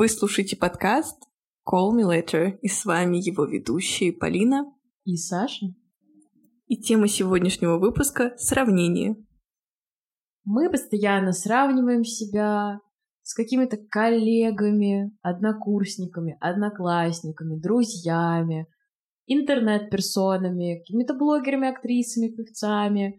Вы слушаете подкаст Call Me Later, и с вами его ведущие Полина и Саша. И тема сегодняшнего выпуска — сравнение. Мы постоянно сравниваем себя с какими-то коллегами, однокурсниками, одноклассниками, друзьями, интернет-персонами, какими-то блогерами, актрисами, певцами.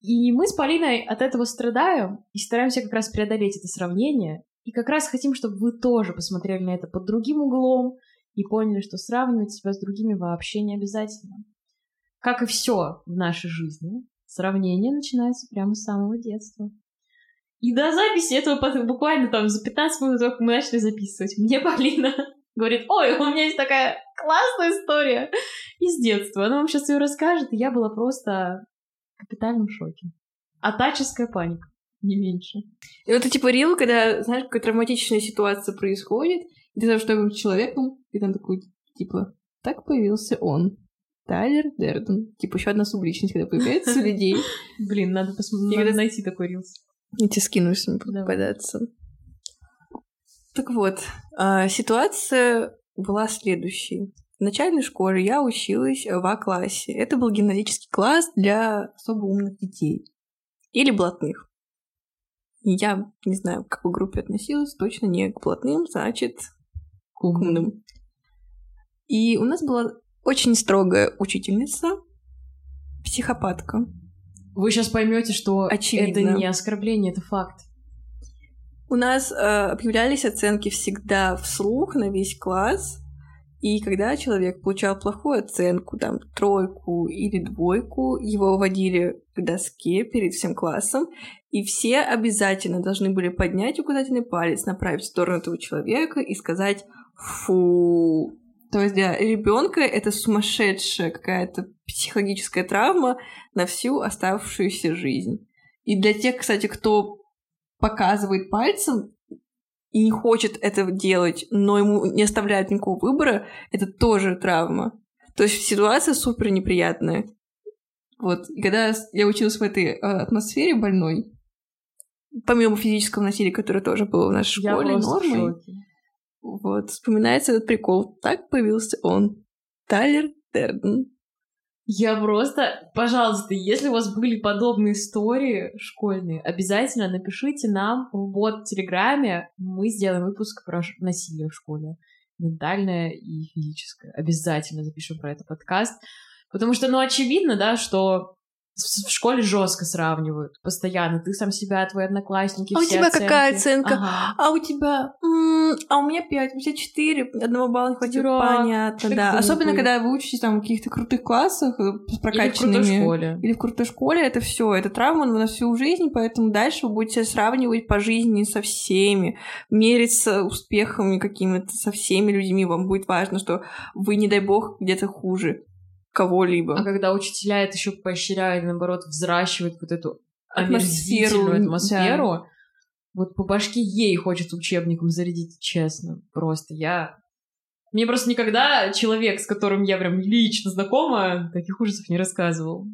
И мы с Полиной от этого страдаем и стараемся как раз преодолеть это сравнение. И как раз хотим, чтобы вы тоже посмотрели на это под другим углом и поняли, что сравнивать себя с другими вообще не обязательно. Как и все в нашей жизни, сравнение начинается прямо с самого детства. И до записи этого буквально там за 15 минут мы начали записывать. Мне Полина говорит, ой, у меня есть такая классная история из детства. Она вам сейчас ее расскажет, и я была просто в капитальном шоке. Атаческая паника, не меньше. И вот это типа рил, когда, знаешь, какая травматичная ситуация происходит, и ты знаешь, что человеком, и там такой, типа, так появился он. Тайлер Дерден. Типа еще одна субличность, когда появляется у людей. Блин, надо посмотреть, надо найти такой рилс. Я тебе скину, если не попадаться. Так вот, а, ситуация была следующей. В начальной школе я училась в А-классе. Это был гимназический класс для особо умных детей. Или блатных. Я не знаю, к какой группе относилась, точно не к блатным, значит, к умным. И у нас была очень строгая учительница, психопатка. Вы сейчас поймете, что Очевидно. это не оскорбление, это факт. У нас э, объявлялись оценки всегда вслух на весь класс, и когда человек получал плохую оценку, там, тройку или двойку, его вводили к доске перед всем классом, и все обязательно должны были поднять указательный палец, направить в сторону этого человека и сказать «фу». То есть для ребенка это сумасшедшая какая-то психологическая травма на всю оставшуюся жизнь. И для тех, кстати, кто показывает пальцем и не хочет этого делать, но ему не оставляет никакого выбора, это тоже травма. То есть ситуация супер неприятная. Вот, и когда я училась в этой э, атмосфере больной, помимо физического насилия, которое тоже было в нашей я школе нормой, вот, вспоминается этот прикол. Так появился он. Тайлер Дерден. Я просто, пожалуйста, если у вас были подобные истории школьные, обязательно напишите нам в бот в Телеграме. Мы сделаем выпуск про насилие в школе. Ментальное и физическое. Обязательно запишем про это подкаст. Потому что, ну, очевидно, да, что в школе жестко сравнивают постоянно. Ты сам себя, твои одноклассники. А у тебя оценки. какая оценка? Ага. А у тебя... М-м, а у меня пять, у тебя четыре, одного балла не хватит. Понятно, да. Глупый. Особенно, когда вы учитесь там в каких-то крутых классах э, с прокачанными. Или в крутой школе. Или в крутой школе. Это все, это травма на всю жизнь, поэтому дальше вы будете сравнивать по жизни со всеми, мериться успехами какими-то со всеми людьми. Вам будет важно, что вы, не дай бог, где-то хуже кого-либо. А когда учителя это еще поощряют, наоборот, взращивают вот эту атмосферу, атмосферу да. вот по башке ей хочется учебником зарядить, честно. Просто я... Мне просто никогда человек, с которым я прям лично знакома, таких ужасов не рассказывал.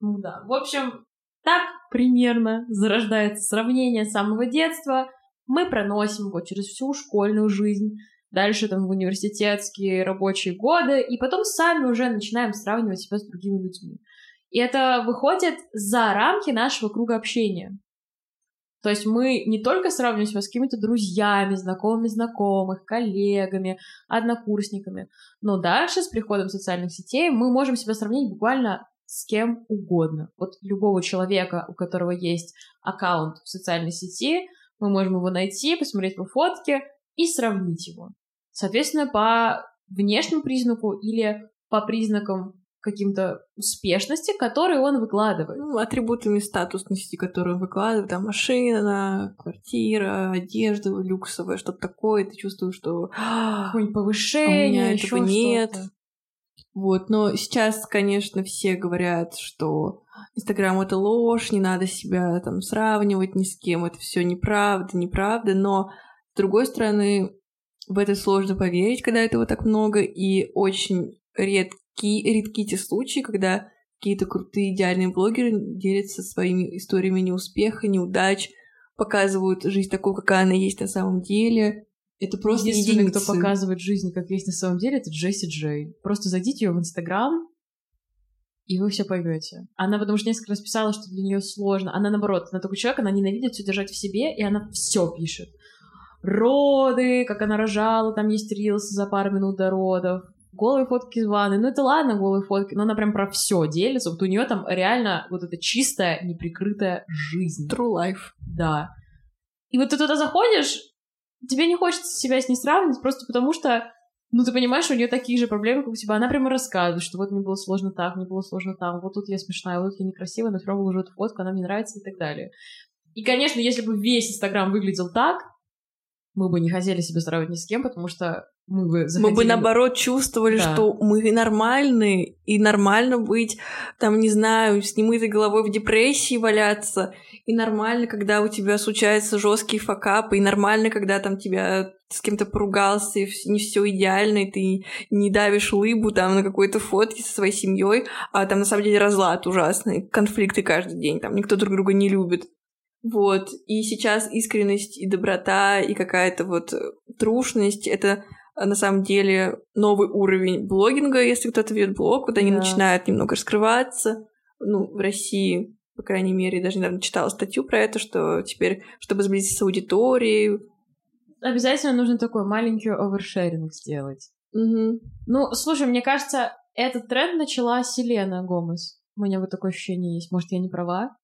Ну да. В общем, так примерно зарождается сравнение с самого детства. Мы проносим его через всю школьную жизнь дальше там в университетские рабочие годы, и потом сами уже начинаем сравнивать себя с другими людьми. И это выходит за рамки нашего круга общения. То есть мы не только сравниваем себя с какими-то друзьями, знакомыми знакомых, коллегами, однокурсниками, но дальше с приходом социальных сетей мы можем себя сравнить буквально с кем угодно. Вот любого человека, у которого есть аккаунт в социальной сети, мы можем его найти, посмотреть по фотке и сравнить его. Соответственно, по внешнему признаку или по признакам каким-то успешности, которые он выкладывает. Ну, атрибутами статусности, которые он выкладывает, там машина, квартира, одежда люксовая, что-то такое, ты чувствуешь, что какое-нибудь повышение, а у меня этого нет. Вот, но сейчас, конечно, все говорят, что Инстаграм это ложь, не надо себя там сравнивать ни с кем, это все неправда, неправда, но с другой стороны, в это сложно поверить, когда этого так много, и очень редки, редки те случаи, когда какие-то крутые идеальные блогеры делятся своими историями неуспеха, неудач, показывают жизнь такой, какая она есть на самом деле. Это просто Единственный, единицы. кто показывает жизнь, как есть на самом деле, это Джесси Джей. Просто зайдите ее в Инстаграм, и вы все поймете. Она потому что несколько раз писала, что для нее сложно. Она наоборот, она такой человек, она ненавидит все держать в себе, и она все пишет. Роды, как она рожала, там есть рилс за пару минут до родов. Голые фотки из ванны. Ну это ладно, голые фотки, но она прям про все делится. Вот у нее там реально вот эта чистая, неприкрытая жизнь. True life. Да. И вот ты туда заходишь, тебе не хочется себя с ней сравнивать, просто потому что, ну, ты понимаешь, у нее такие же проблемы, как у тебя. Она прямо рассказывает, что вот мне было сложно так, мне было сложно там, вот тут я смешная, вот тут я некрасивая, но все равно выложу эту фотку, она мне нравится и так далее. И, конечно, если бы весь Инстаграм выглядел так, мы бы не хотели себя сравнивать ни с кем, потому что мы бы Мы бы, наоборот, чувствовали, Да. что мы нормальные, и нормально быть, там, не знаю, с немытой головой в депрессии валяться, и нормально, когда у тебя случаются жесткие факапы, и нормально, когда там тебя с кем-то поругался, и не все идеально, и ты не давишь лыбу там на какой-то фотке со своей семьей, а там на самом деле разлад ужасный, конфликты каждый день, там никто друг друга не любит. Вот, и сейчас искренность и доброта, и какая-то вот э, трушность — это э, на самом деле новый уровень блогинга, если кто-то ведет блог, вот они Да. начинают немного раскрываться. Ну, в России, по крайней мере, даже недавно читала статью про это, что теперь, чтобы сблизиться с аудиторией, Обязательно нужно такой маленький овершеринг сделать. мгм, Ну, слушай, мне кажется, этот тренд начала Селена Гомес. У меня вот такое ощущение есть. Может, я не права?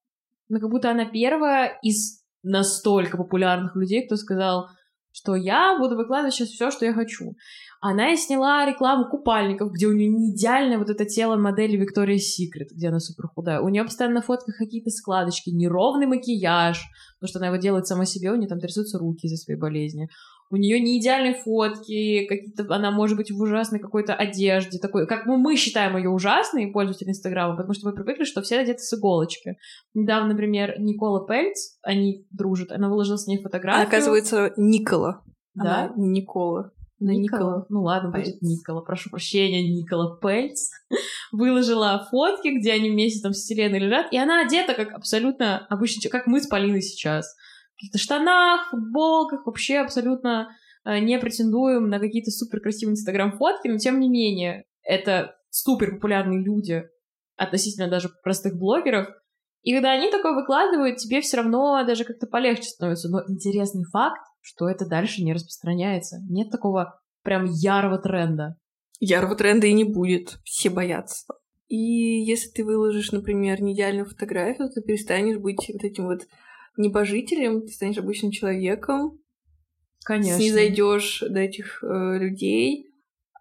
Но как будто она первая из настолько популярных людей, кто сказал, что я буду выкладывать сейчас все, что я хочу. Она и сняла рекламу купальников, где у нее не идеальное вот это тело модели Виктория Секрет, где она супер худая. У нее постоянно на фотках какие-то складочки, неровный макияж, потому что она его делает сама себе, у нее там трясутся руки из-за своей болезни. У нее не идеальные фотки, какие-то, она может быть в ужасной какой-то одежде, такой, как мы, мы считаем ее ужасной, пользователи Инстаграма, потому что мы привыкли, что все одеты с иголочки. Недавно, например, Никола Пельц, они дружат, она выложила с ней фотографию. оказывается Никола. Да? Она не Никола. Она Никола. Ну ладно, Пельц. будет Никола. Прошу прощения, Никола Пельц. Выложила фотки, где они вместе там с Селеной лежат. И она одета как абсолютно человек, как мы с Полиной сейчас. Каких-то штанах, футболках. Вообще абсолютно э, не претендуем на какие-то супер красивые инстаграм-фотки, но тем не менее, это супер популярные люди относительно даже простых блогеров. И когда они такое выкладывают, тебе все равно даже как-то полегче становится. Но интересный факт, что это дальше не распространяется. Нет такого прям ярого тренда. Ярого тренда и не будет. Все боятся. И если ты выложишь, например, неидеальную фотографию, то перестанешь быть вот этим вот небожителем, ты станешь обычным человеком, Конечно. снизойдешь до этих э, людей.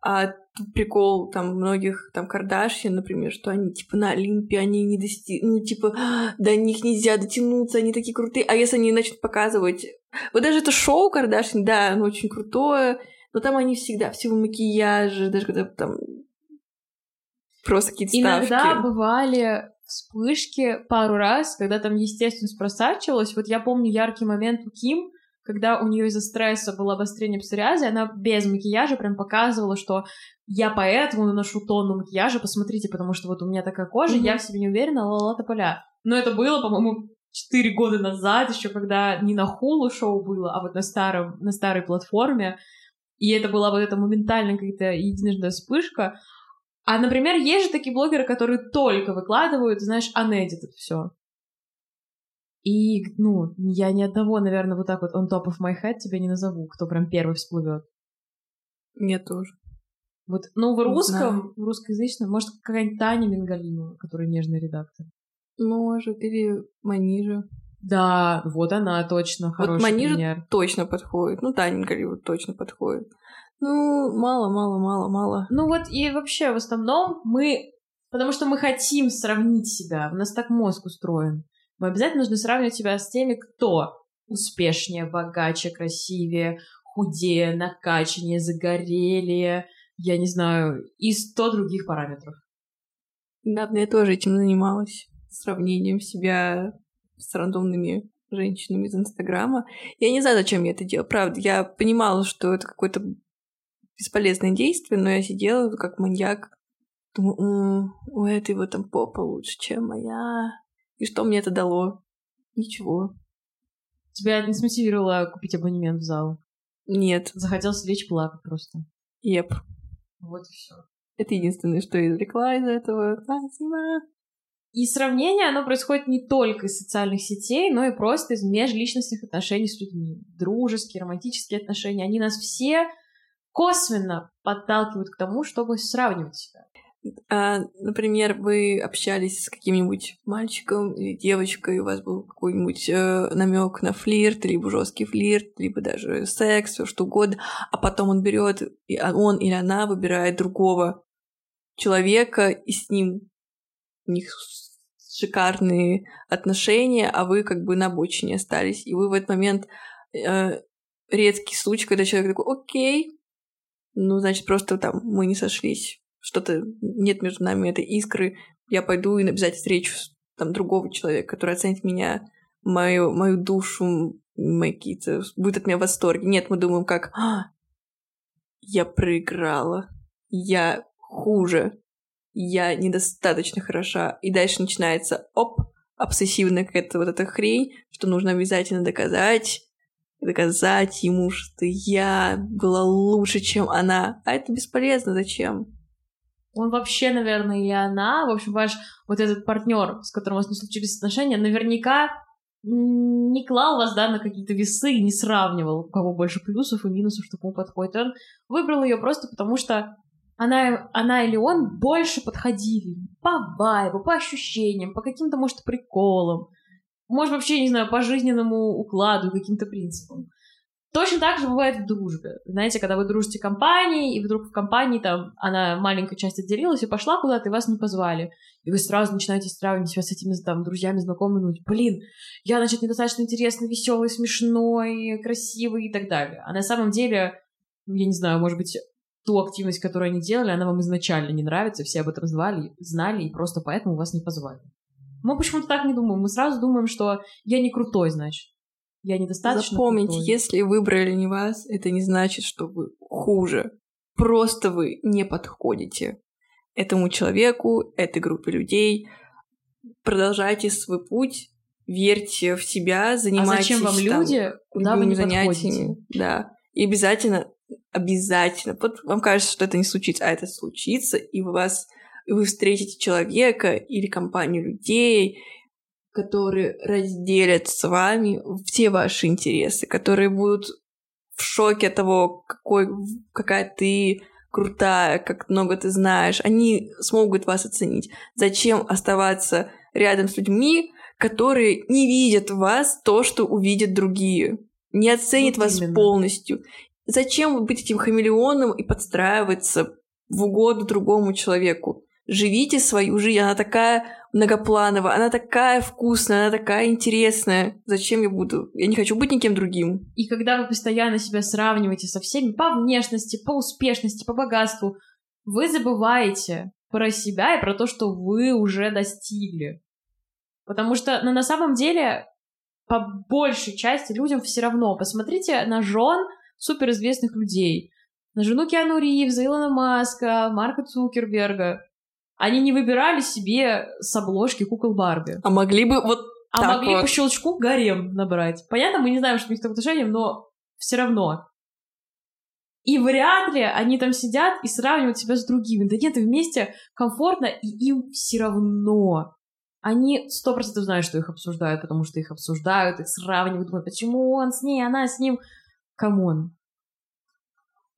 А прикол там многих там Кардашьян, например, что они типа на Олимпе, они не дости... ну типа до них нельзя дотянуться, они такие крутые. А если они начнут показывать... Вот даже это шоу Кардашьян, да, оно очень крутое, но там они всегда все в макияже, даже когда там просто какие-то ставки. Иногда бывали вспышки пару раз, когда там естественность просачивалась. Вот я помню яркий момент у Ким, когда у нее из-за стресса было обострение псориаза, и она без макияжа прям показывала, что я поэтому наношу тонну макияжа, посмотрите, потому что вот у меня такая кожа, Мгм. я в себе не уверена, ла-ла тополя. Но это было, по-моему, четыре года назад, еще когда не на Хулу шоу было, а вот на, старом, на старой платформе. И это была вот эта моментальная какая-то единожная вспышка. А, например, есть же такие блогеры, которые только выкладывают, знаешь, unedited все. И, ну, я ни одного, наверное, вот так вот on top of my head тебя не назову, кто прям первый всплывет. Мне тоже. Вот, ну, в русском, в русскоязычном, может, какая-нибудь Таня Мингалинова, которая нежный редактор. Может, или Манижа. Да, вот она точно хороший Манижа пример. точно подходит. Ну, Таня Галиева точно подходит. Ну, мало, мало, мало, мало. Ну вот и вообще в основном мы... Потому что мы хотим сравнить себя. У нас так мозг устроен. Мы обязательно нужно сравнивать себя с теми, кто успешнее, богаче, красивее, худее, накачаннее, загорелее, я не знаю, и сто других параметров. Недавно я тоже этим занималась. Сравнением себя с рандомными женщинами из Инстаграма. Я не знаю, зачем я это делала. Правда, я понимала, что это какое-то бесполезное действие, но я сидела как маньяк. Думаю, «М, у этой вот там попа лучше, чем моя. И что мне это дало? Ничего. Тебя не смотивировало купить абонемент в зал? Нет. Захотелось лечь плакать просто. Еп. Вот и все. Это единственное, что я извлекла из этого. Спасибо. И сравнение, оно происходит не только из социальных сетей, но и просто из межличностных отношений с людьми. Дружеские, романтические отношения, они нас все косвенно подталкивают к тому, чтобы сравнивать себя. А, например, вы общались с каким-нибудь мальчиком или девочкой, у вас был какой-нибудь э, намек на флирт, либо жесткий флирт, либо даже секс, все что угодно, а потом он берет, и он или она выбирает другого человека, и с ним у них шикарные отношения, а вы как бы на обочине остались. И вы в этот момент э, редкий случай, когда человек такой, окей, ну, значит, просто там мы не сошлись. Что-то нет между нами этой искры. Я пойду и обязательно встречу там другого человека, который оценит меня, мою, мою душу, мои какие-то... будет от меня в восторге. Нет, мы думаем как... А, я проиграла. Я хуже я недостаточно хороша. И дальше начинается, оп, обсессивная какая-то вот эта хрень, что нужно обязательно доказать, доказать ему, что я была лучше, чем она. А это бесполезно, зачем? Он вообще, наверное, и она, в общем, ваш вот этот партнер, с которым у вас не случились отношения, наверняка не клал вас, да, на какие-то весы и не сравнивал, у кого больше плюсов и минусов, что кому подходит. Он выбрал ее просто потому, что она, она или он больше подходили по вайбу, по ощущениям, по каким-то, может, приколам, может, вообще, не знаю, по жизненному укладу, каким-то принципам. Точно так же бывает в дружбе. Знаете, когда вы дружите компанией, и вдруг в компании там она маленькая часть отделилась и пошла куда-то, и вас не позвали. И вы сразу начинаете сравнивать себя с этими там друзьями, знакомыми, думать, блин, я, значит, недостаточно интересный, веселый, смешной, красивый и так далее. А на самом деле, я не знаю, может быть, ту активность, которую они делали, она вам изначально не нравится, все об этом знали, знали, и просто поэтому вас не позвали. Мы почему-то так не думаем. Мы сразу думаем, что я не крутой, значит. Я недостаточно Запомните, крутой. если выбрали не вас, это не значит, что вы хуже. Просто вы не подходите этому человеку, этой группе людей. Продолжайте свой путь, верьте в себя, занимайтесь а зачем вам там, люди, куда вы не занятиями. Подходите? Да. И обязательно обязательно. Вот вам кажется, что это не случится, а это случится, и вы вас вы встретите человека или компанию людей, которые разделят с вами все ваши интересы, которые будут в шоке от того, какой, какая ты крутая, как много ты знаешь. Они смогут вас оценить. Зачем оставаться рядом с людьми, которые не видят в вас то, что увидят другие? Не оценят вот вас именно. полностью. Зачем быть этим хамелеоном и подстраиваться в угоду другому человеку? Живите свою жизнь, она такая многоплановая, она такая вкусная, она такая интересная. Зачем я буду? Я не хочу быть никем другим. И когда вы постоянно себя сравниваете со всеми по внешности, по успешности, по богатству, вы забываете про себя и про то, что вы уже достигли. Потому что ну, на самом деле по большей части людям все равно. Посмотрите на жен суперизвестных людей. На жену Киану Ривза, Илона Маска, Марка Цукерберга. Они не выбирали себе с обложки кукол Барби. А могли бы вот А могли вот. по щелчку гарем набрать. Понятно, мы не знаем, что у них там отношения, но все равно. И вряд ли они там сидят и сравнивают себя с другими. Да нет, вместе комфортно, и им все равно. Они сто процентов знают, что их обсуждают, потому что их обсуждают, их сравнивают, думают, почему он с ней, она с ним. Come on.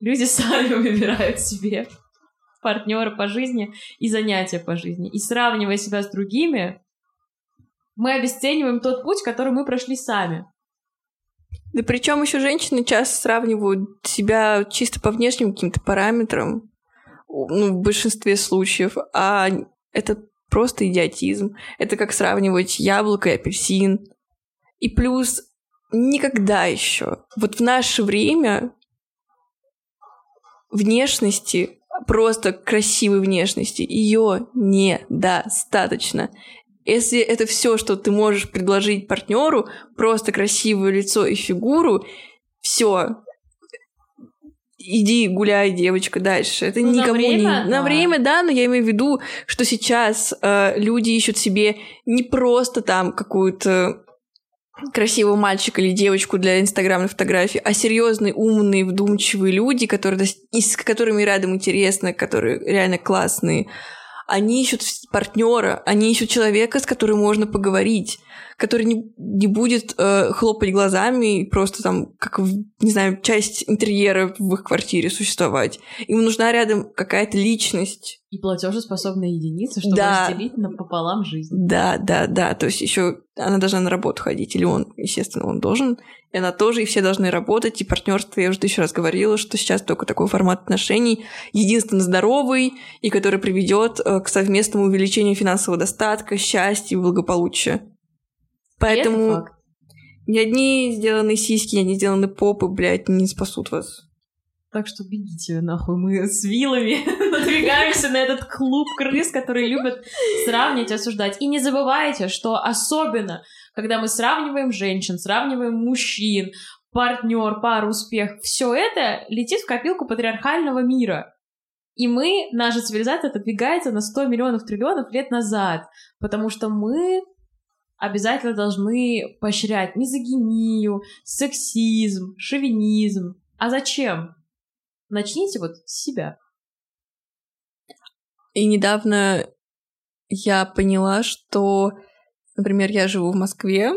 Люди сами выбирают себе партнера по жизни и занятия по жизни. И сравнивая себя с другими, мы обесцениваем тот путь, который мы прошли сами. Да причем еще женщины часто сравнивают себя чисто по внешним каким-то параметрам, ну, в большинстве случаев, а это просто идиотизм. Это как сравнивать яблоко и апельсин. И плюс никогда еще. Вот в наше время внешности, просто красивой внешности, ее недостаточно. Если это все, что ты можешь предложить партнеру, просто красивое лицо и фигуру, все, иди гуляй, девочка, дальше. Это ну, никому на время, не... На время, да, но я имею в виду, что сейчас э, люди ищут себе не просто там какую-то красивого мальчика или девочку для инстаграмной фотографии, а серьезные, умные, вдумчивые люди, которые, с которыми рядом интересно, которые реально классные, они ищут партнера, они ищут человека, с которым можно поговорить который не, не будет э, хлопать глазами и просто там, как, не знаю, часть интерьера в их квартире существовать. Им нужна рядом какая-то личность. И платежеспособная единица, чтобы да. разделить пополам жизнь. Да, да, да. То есть еще она должна на работу ходить, или он, естественно, он должен. И она тоже, и все должны работать. И партнерство, я уже тысячу раз говорила, что сейчас только такой формат отношений, единственно здоровый, и который приведет э, к совместному увеличению финансового достатка, счастья и благополучия. Поэтому ни одни сделанные сиськи, ни одни сделанные попы, блядь, не спасут вас. Так что бегите нахуй, мы с вилами надвигаемся на этот клуб крыс, которые любят сравнивать, осуждать. И не забывайте, что особенно, когда мы сравниваем женщин, сравниваем мужчин, партнер, пару, успех, все это летит в копилку патриархального мира. И мы, наша цивилизация отодвигается на 100 миллионов триллионов лет назад, потому что мы обязательно должны поощрять мизогинию, сексизм, шовинизм. А зачем? Начните вот с себя. И недавно я поняла, что, например, я живу в Москве,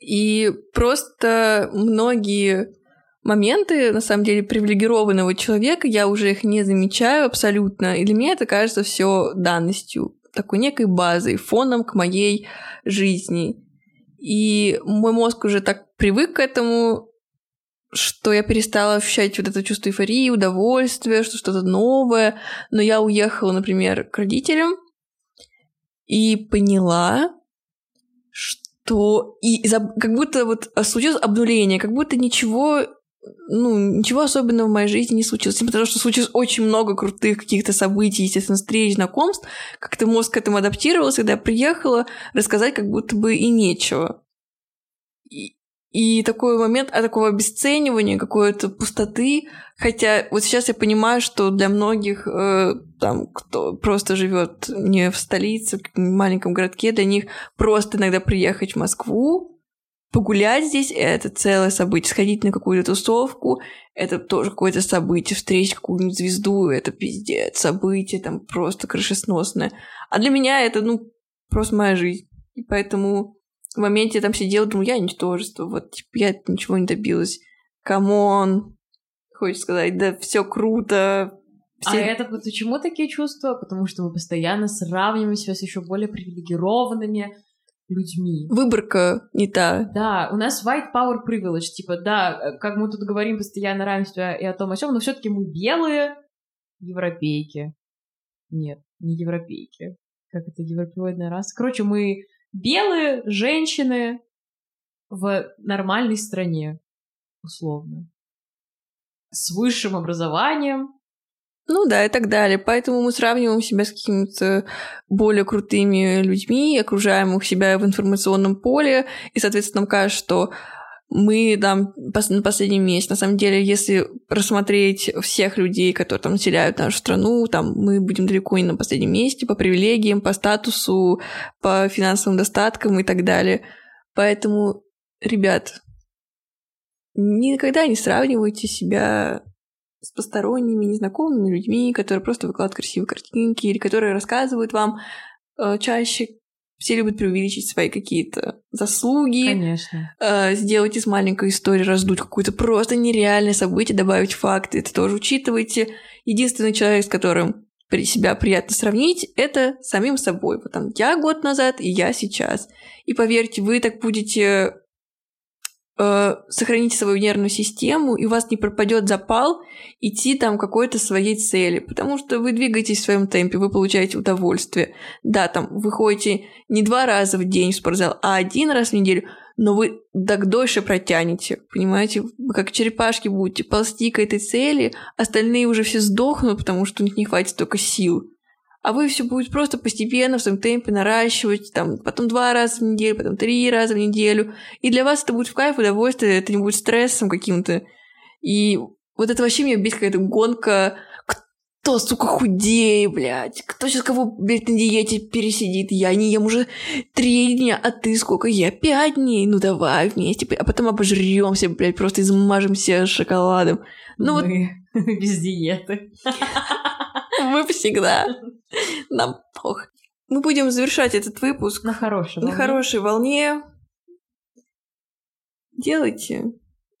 и просто многие моменты, на самом деле, привилегированного человека, я уже их не замечаю абсолютно, и для меня это кажется все данностью такой некой базой, фоном к моей жизни. И мой мозг уже так привык к этому, что я перестала ощущать вот это чувство эйфории, удовольствия, что что-то новое. Но я уехала, например, к родителям и поняла, что и как будто вот случилось обнуление, как будто ничего ну, ничего особенного в моей жизни не случилось. Потому что случилось очень много крутых каких-то событий, естественно, встреч, знакомств. Как-то мозг к этому адаптировался, когда я приехала, рассказать как будто бы и нечего. И такой момент а такого обесценивания, какой-то пустоты. Хотя вот сейчас я понимаю, что для многих, э, там, кто просто живет не в столице, в маленьком городке, для них просто иногда приехать в Москву, погулять здесь — это целое событие. Сходить на какую-то тусовку — это тоже какое-то событие. Встретить какую-нибудь звезду — это пиздец. Событие там просто крышесносное. А для меня это, ну, просто моя жизнь. И поэтому в моменте я там сидела, думаю, я ничтожество. Вот, типа, я ничего не добилась. Come on. Хочешь сказать, да все круто, а все... А это почему такие чувства? Потому что мы постоянно сравниваем себя с еще более привилегированными, людьми. Выборка не та. Да, у нас white power privilege, типа, да, э, как мы тут говорим постоянно о равенстве и о том, о чем, но все-таки мы белые европейки. Нет, не европейки. Как это европеоидная раса? Короче, мы белые женщины в нормальной стране, условно. С высшим образованием, ну да, и так далее. Поэтому мы сравниваем себя с какими-то более крутыми людьми, окружаем их себя в информационном поле, и, соответственно, нам кажется, что мы там на последнем месте. На самом деле, если рассмотреть всех людей, которые там населяют нашу страну, там мы будем далеко не на последнем месте по привилегиям, по статусу, по финансовым достаткам и так далее. Поэтому, ребят, никогда не сравнивайте себя с посторонними, незнакомыми людьми, которые просто выкладывают красивые картинки или которые рассказывают вам э, чаще все любят преувеличить свои какие-то заслуги. Конечно. Э, сделать из маленькой истории, раздуть какое-то просто нереальное событие, добавить факты. Это тоже учитывайте. Единственный человек, с которым при себя приятно сравнить, это самим собой. Вот там я год назад и я сейчас. И поверьте, вы так будете э, сохраните свою нервную систему, и у вас не пропадет запал идти там какой-то своей цели, потому что вы двигаетесь в своем темпе, вы получаете удовольствие. Да, там вы ходите не два раза в день в спортзал, а один раз в неделю, но вы так дольше протянете, понимаете? Вы как черепашки будете ползти к этой цели, остальные уже все сдохнут, потому что у них не хватит столько сил а вы все будет просто постепенно в своем темпе наращивать, там, потом два раза в неделю, потом три раза в неделю. И для вас это будет в кайф, удовольствие, это не будет стрессом каким-то. И вот это вообще меня бесит какая-то гонка кто, сука, худее, блядь? Кто сейчас кого, блядь, на диете пересидит? Я не ем уже три дня, а ты сколько? Я пять дней. Ну давай вместе. А потом обожремся, блядь, просто измажемся шоколадом. Ну Мы вот... без диеты. Мы всегда. Нам плохо. Мы будем завершать этот выпуск. На хорошей волне. На хорошей волне. Делайте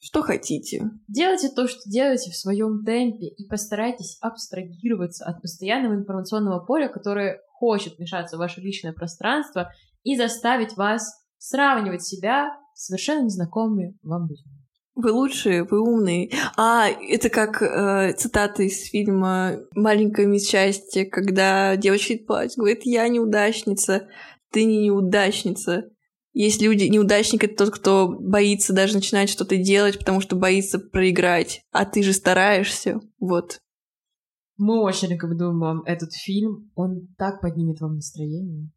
что хотите. Делайте то, что делаете в своем темпе, и постарайтесь абстрагироваться от постоянного информационного поля, которое хочет вмешаться в ваше личное пространство и заставить вас сравнивать себя с совершенно незнакомыми вам людьми. Вы лучшие, вы умные. А, это как э, цитата из фильма «Маленькая мисс счастья», когда девочка плачет, говорит, я неудачница, ты не неудачница. Есть люди, неудачник — это тот, кто боится даже начинать что-то делать, потому что боится проиграть. А ты же стараешься. Вот. Мы очень рекомендуем вам этот фильм. Он так поднимет вам настроение.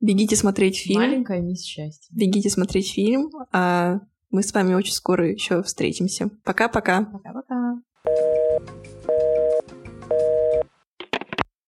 Бегите смотреть фильм. Маленькая мисс счастья. Бегите смотреть фильм. А мы с вами очень скоро еще встретимся. Пока-пока. Пока-пока.